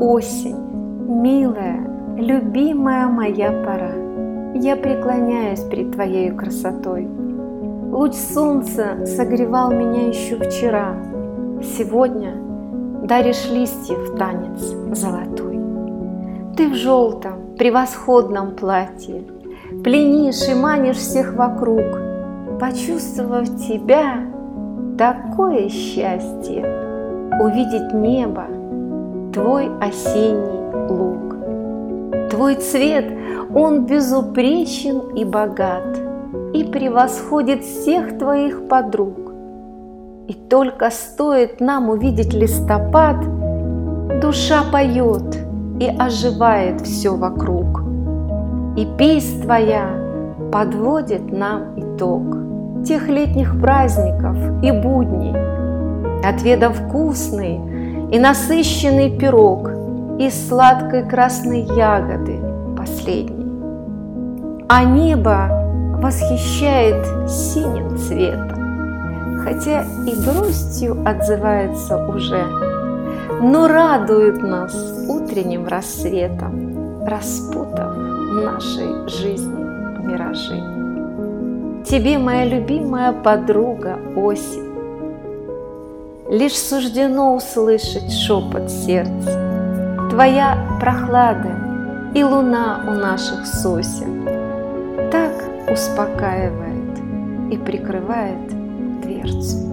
осень, милая, любимая моя пора. Я преклоняюсь перед твоей красотой. Луч солнца согревал меня еще вчера. Сегодня даришь листьев танец золотой. Ты в желтом, превосходном платье, Пленишь и манишь всех вокруг. Почувствовав тебя, такое счастье Увидеть небо, твой осенний луг. Твой цвет, он безупречен и богат, И превосходит всех твоих подруг. И только стоит нам увидеть листопад, Душа поет и оживает все вокруг. И песнь твоя подводит нам итог Тех летних праздников и будней, Отведав вкусный и насыщенный пирог Из сладкой красной ягоды последней. А небо восхищает синим цветом, Хотя и грустью отзывается уже, Но радует нас утренним рассветом, Распутав нашей жизни миражи. Тебе, моя любимая подруга, осень, Лишь суждено услышать шепот сердца, Твоя прохлада и луна у наших сосен Так успокаивает и прикрывает дверцу.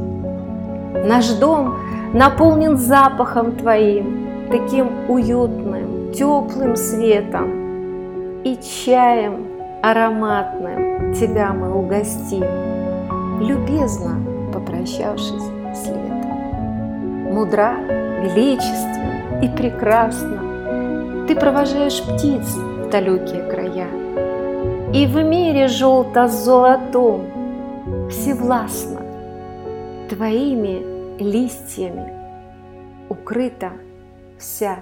Наш дом наполнен запахом Твоим, Таким уютным, теплым светом, И чаем ароматным Тебя мы угостим, Любезно попрощавшись с летом мудра, величественна и прекрасна. Ты провожаешь птиц в далекие края, И в мире желто-золотом всевластно Твоими листьями укрыта вся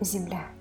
земля.